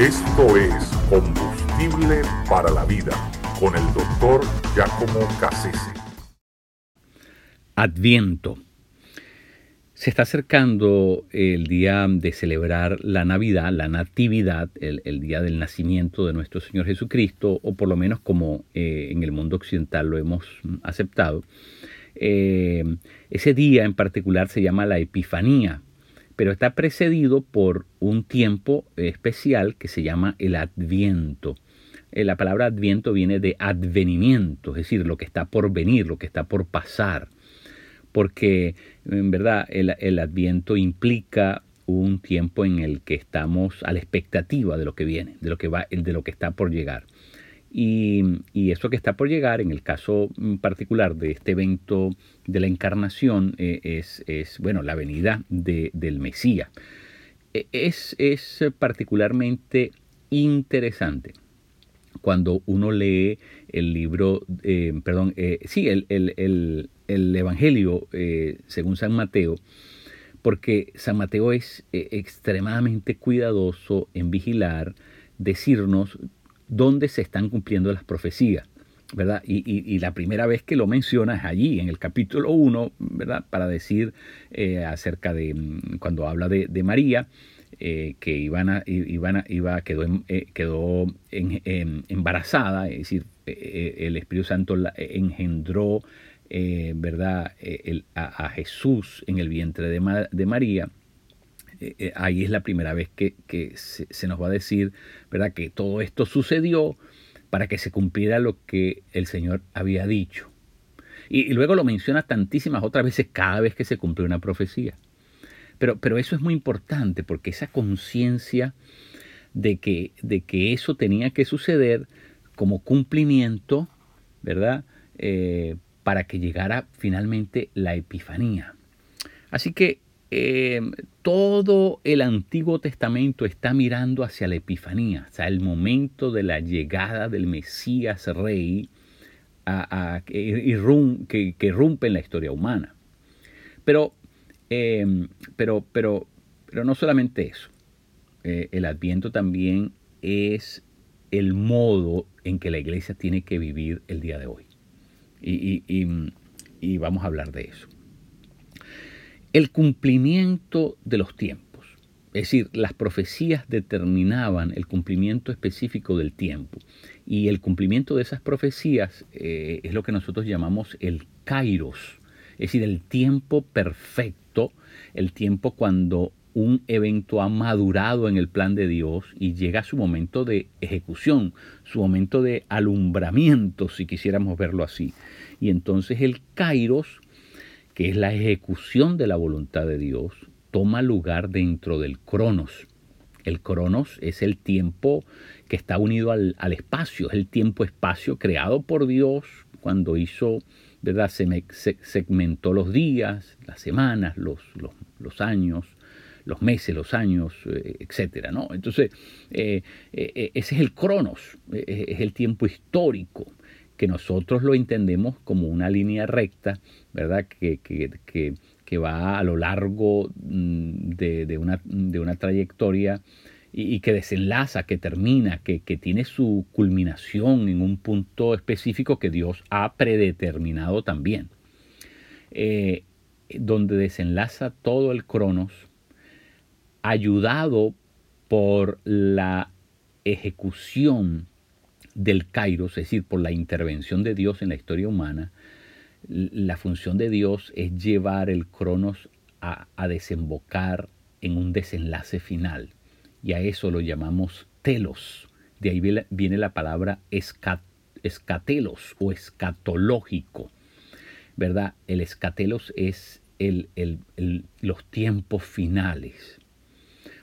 Esto es Combustible para la Vida con el doctor Giacomo Cassese. Adviento. Se está acercando el día de celebrar la Navidad, la Natividad, el, día del nacimiento de nuestro Señor Jesucristo, o por lo menos como eh, en el mundo occidental lo hemos aceptado. Eh, ese día en particular se llama la Epifanía, pero está precedido por un tiempo especial que se llama el Adviento. Eh, la palabra Adviento viene de advenimiento, es decir, lo que está por venir, lo que está por pasar, porque en verdad el, Adviento implica un tiempo en el que estamos a la expectativa de lo que viene, de lo que va, de lo que está por llegar. Y, eso que está por llegar, en el caso particular de este evento de la encarnación, eh, es, es, bueno, la venida del Mesías. E, es, es, particularmente interesante cuando uno lee el libro, eh, perdón, eh, sí, el, el, el, Evangelio según San Mateo, porque San Mateo es extremadamente cuidadoso en vigilar, decirnos dónde se están cumpliendo las profecías. ¿verdad? Y, la primera vez que lo menciona es allí, en el capítulo 1, ¿verdad? Para decir eh, acerca de mm, cuando habla de, María, eh, que Ivana, Ivana iba, quedó, eh, quedó embarazada, es decir, el Espíritu Santo engendró, ¿verdad? a, Jesús en el vientre de María. Eh, eh, ahí es la primera vez que, se, nos va a decir, ¿verdad? Que todo esto sucedió para que se cumpliera lo que el Señor había dicho. Y, luego lo menciona tantísimas otras veces cada vez que se cumple una profecía. Pero, pero eso es muy importante porque esa conciencia de que, de que eso tenía que suceder como cumplimiento, ¿verdad? Eh, para que llegara finalmente la epifanía. Así que Em, todo el Antiguo Testamento está mirando hacia la Epifanía, o sea, el momento de la llegada del Mesías Rey que, que, rompe en la historia humana. Pero, em, pero, pero, pero no solamente eso. Eh, el Adviento también es el modo en que la iglesia tiene que vivir el día de hoy. y vamos a hablar de eso el cumplimiento de los tiempos. Es decir, las profecías determinaban el cumplimiento específico del tiempo. Y el cumplimiento de esas profecías eh, es lo que nosotros llamamos el kairos. Es decir, el tiempo perfecto, el tiempo cuando un evento ha madurado en el plan de Dios y llega su momento de ejecución, su momento de alumbramiento, si quisiéramos verlo así. Y entonces el kairos es la ejecución de la voluntad de Dios, toma lugar dentro del cronos. El cronos es el tiempo que está unido al, espacio, es el tiempo-espacio creado por Dios cuando hizo, ¿verdad? Se segmentó los días, las semanas, los, años, los meses, los años, eh, etcétera, ¿no? Entonces, eh, eh, ese es el cronos, es el tiempo histórico que nosotros lo entendemos como una línea recta, ¿verdad? Que, que, va a lo largo mm, de, una, de una, trayectoria y, que desenlaza, que termina, que, tiene su culminación en un punto específico que Dios ha predeterminado también. Eh, donde desenlaza todo el cronos, ayudado por la ejecución del Kairos, es decir, por la intervención de Dios en la historia humana, la función de Dios es llevar el Cronos a, desembocar en un desenlace final. Y a eso lo llamamos telos. De ahí viene la palabra escatelos o escatológico. ¿Verdad? El escatelos es el, los tiempos finales.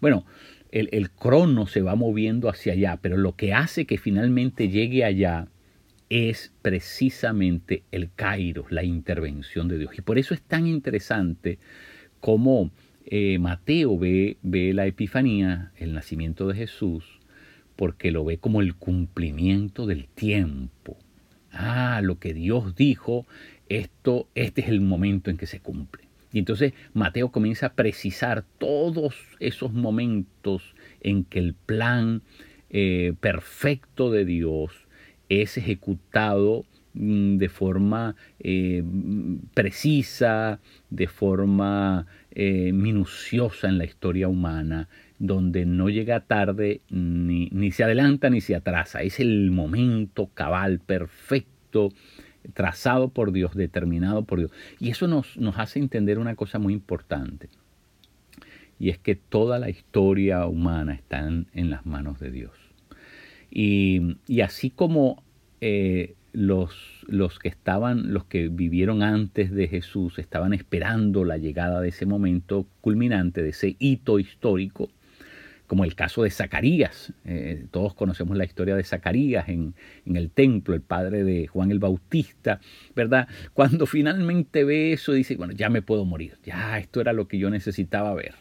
Bueno, el, crono se va moviendo hacia allá, pero lo que hace que finalmente llegue allá es precisamente el Kairos, la intervención de Dios. Y por eso es tan interesante cómo eh, Mateo ve, ve la Epifanía, el nacimiento de Jesús, porque lo ve como el cumplimiento del tiempo. Ah, lo que Dios dijo, esto, este es el momento en que se cumple. Y entonces Mateo comienza a precisar todos esos momentos en que el plan eh, perfecto de Dios es ejecutado mm, de forma eh, precisa, de forma eh, minuciosa en la historia humana, donde no llega tarde ni, ni, se adelanta ni se atrasa. Es el momento cabal, perfecto, trazado por Dios, determinado por Dios. Y eso nos, nos hace entender una cosa muy importante. Y es que toda la historia humana está en, las manos de Dios. Y, y así como eh, los, los que estaban, los que vivieron antes de Jesús, estaban esperando la llegada de ese momento culminante, de ese hito histórico, como el caso de Zacarías. Eh, todos conocemos la historia de Zacarías en, el templo, el padre de Juan el Bautista, ¿verdad? Cuando finalmente ve eso, dice, bueno, ya me puedo morir, ya esto era lo que yo necesitaba ver.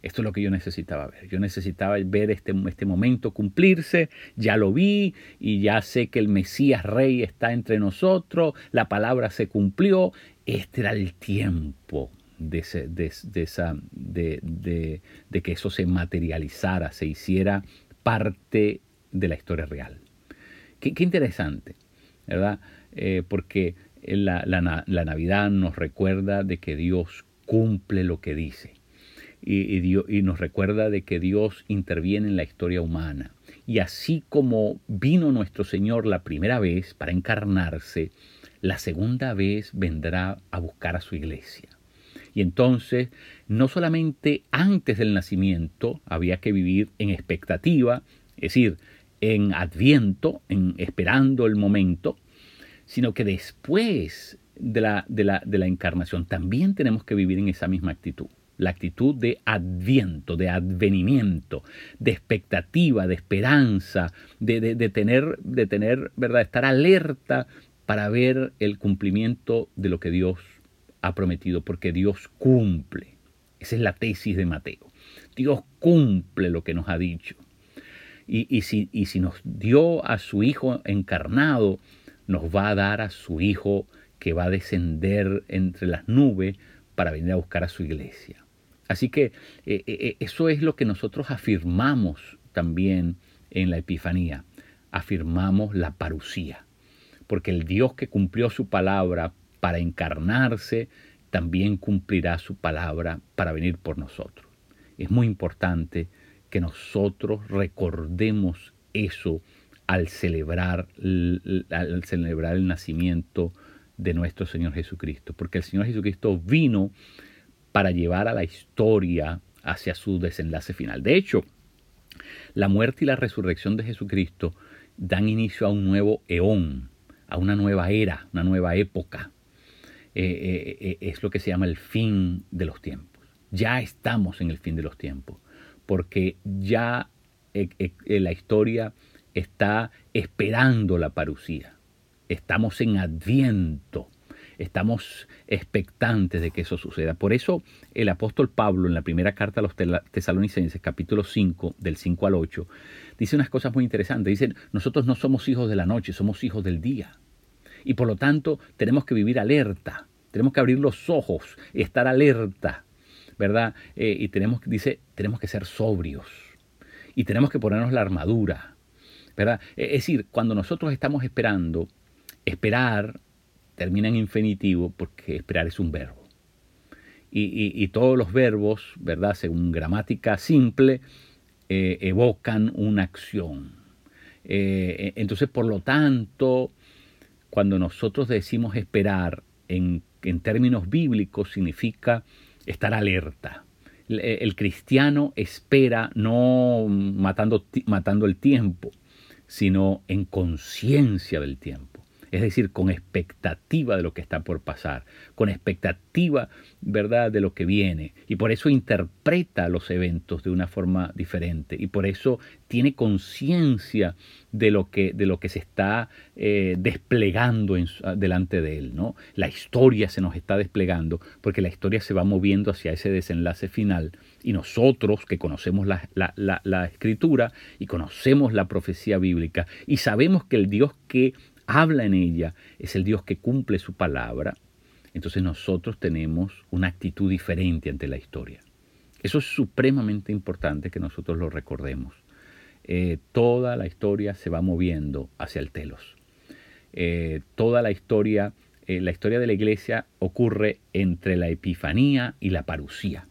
Esto es lo que yo necesitaba ver. Yo necesitaba ver este, este momento cumplirse, ya lo vi y ya sé que el Mesías Rey está entre nosotros, la palabra se cumplió, este era el tiempo de, que eso se materializara, se hiciera parte de la historia real. Qué, interesante, ¿verdad? Eh, porque la, la Navidad nos recuerda de que Dios cumple lo que dice y, nos recuerda de que Dios interviene en la historia humana. Y así como vino nuestro Señor la primera vez para encarnarse, la segunda vez vendrá a buscar a su iglesia. Y entonces, no solamente antes del nacimiento había que vivir en expectativa, es decir, en adviento, en esperando el momento, sino que después de la, de la, de la encarnación también tenemos que vivir en esa misma actitud la actitud de adviento, de advenimiento, de expectativa, de esperanza, de, tener, de tener, ¿verdad?, estar alerta para ver el cumplimiento de lo que Dios ha prometido, porque Dios cumple. Esa es la tesis de Mateo. Dios cumple lo que nos ha dicho. Y, si, y si nos dio a su Hijo encarnado, nos va a dar a su Hijo que va a descender entre las nubes para venir a buscar a su iglesia. Así que eh, eh, eh, eso es lo que nosotros afirmamos también en la Epifanía. Afirmamos la parucía. Porque el Dios que cumplió su palabra para encarnarse, también cumplirá su palabra para venir por nosotros. Es muy importante que nosotros recordemos eso al celebrar, al celebrar el nacimiento de nuestro Señor Jesucristo. Porque el Señor Jesucristo vino para llevar a la historia hacia su desenlace final. De hecho, la muerte y la resurrección de Jesucristo dan inicio a un nuevo eón, a una nueva era, una nueva época. Eh, eh, eh, es lo que se llama el fin de los tiempos. Ya estamos en el fin de los tiempos, porque ya la historia está esperando la parucía. Estamos en adviento estamos expectantes de que eso suceda. Por eso el apóstol Pablo en la primera carta a los tesalonicenses, capítulo 5, del 5 al 8, dice unas cosas muy interesantes. Dice, nosotros no somos hijos de la noche, somos hijos del día. Y por lo tanto tenemos que vivir alerta, tenemos que abrir los ojos, estar alerta, ¿verdad? Eh, y tenemos, dice, tenemos que ser sobrios y tenemos que ponernos la armadura, ¿verdad? Es decir, cuando nosotros estamos esperando, esperar termina en infinitivo porque esperar es un verbo. Y, todos los verbos, ¿verdad? Según gramática simple, eh, evocan una acción. Eh, entonces, por lo tanto, cuando nosotros decimos esperar en, términos bíblicos, significa estar alerta. El, el cristiano espera no matando, matando el tiempo, sino en conciencia del tiempo es decir, con expectativa de lo que está por pasar, con expectativa, ¿verdad?, de lo que viene. Y por eso interpreta los eventos de una forma diferente y por eso tiene conciencia de, lo que, de lo que se está eh, desplegando delante de él, ¿no? La historia se nos está desplegando porque la historia se va moviendo hacia ese desenlace final y nosotros que conocemos la, la escritura y conocemos la profecía bíblica y sabemos que el Dios que habla en ella, es el Dios que cumple su palabra, entonces nosotros tenemos una actitud diferente ante la historia. Eso es supremamente importante que nosotros lo recordemos. Eh, toda la historia se va moviendo hacia el telos. Eh, toda la historia, eh, la historia de la iglesia ocurre entre la epifanía y la parucía.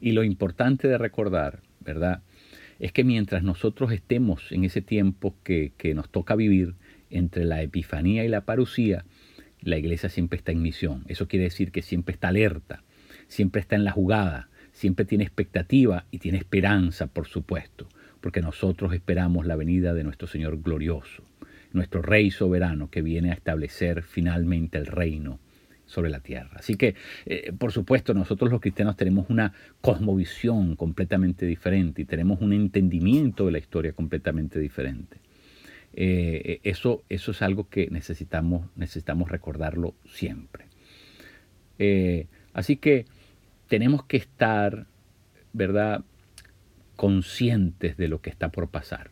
Y lo importante de recordar, ¿verdad? Es que mientras nosotros estemos en ese tiempo que, que nos toca vivir entre la epifanía y la parucía, la iglesia siempre está en misión. Eso quiere decir que siempre está alerta, siempre está en la jugada, siempre tiene expectativa y tiene esperanza, por supuesto, porque nosotros esperamos la venida de nuestro Señor glorioso, nuestro Rey soberano que viene a establecer finalmente el reino sobre la tierra. Así que, eh, por supuesto, nosotros los cristianos tenemos una cosmovisión completamente diferente y tenemos un entendimiento de la historia completamente diferente. Eh, eso, eso es algo que necesitamos, necesitamos recordarlo siempre. Eh, así que tenemos que estar, ¿verdad?, conscientes de lo que está por pasar.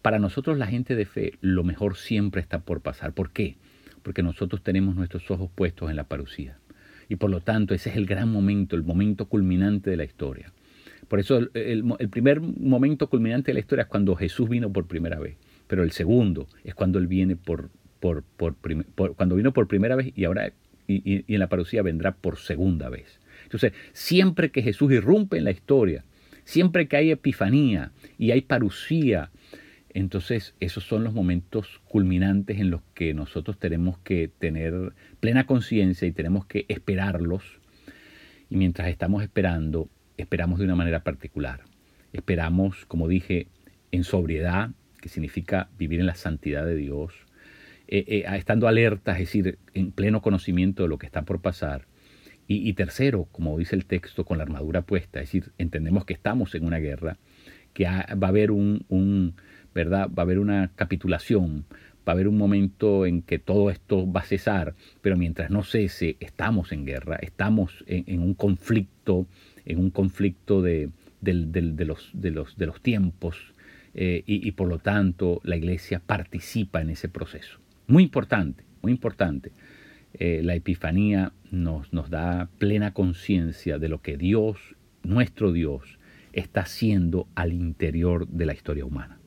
Para nosotros la gente de fe, lo mejor siempre está por pasar. ¿Por qué? Porque nosotros tenemos nuestros ojos puestos en la parucía. Y por lo tanto, ese es el gran momento, el momento culminante de la historia. Por eso el primer momento culminante de la historia es cuando Jesús vino por primera vez pero el segundo es cuando Él viene por, por, por, cuando vino por primera vez y ahora y, en la parucía vendrá por segunda vez. Entonces, siempre que Jesús irrumpe en la historia, siempre que hay epifanía y hay parucía, entonces esos son los momentos culminantes en los que nosotros tenemos que tener plena conciencia y tenemos que esperarlos. Y mientras estamos esperando, esperamos de una manera particular. Esperamos, como dije, en sobriedad, que significa vivir en la santidad de Dios, eh, eh, estando alerta, es decir, en pleno conocimiento de lo que está por pasar. Y, tercero, como dice el texto, con la armadura puesta, es decir, entendemos que estamos en una guerra, que va a haber un, ¿verdad? Va a haber una capitulación, va a haber un momento en que todo esto va a cesar, pero mientras no cese, estamos en guerra, estamos en, un conflicto, en un conflicto de los tiempos, eh, y, por lo tanto la iglesia participa en ese proceso. Muy importante, muy importante. Eh, la epifanía nos, nos da plena conciencia de lo que Dios, nuestro Dios, está haciendo al interior de la historia humana.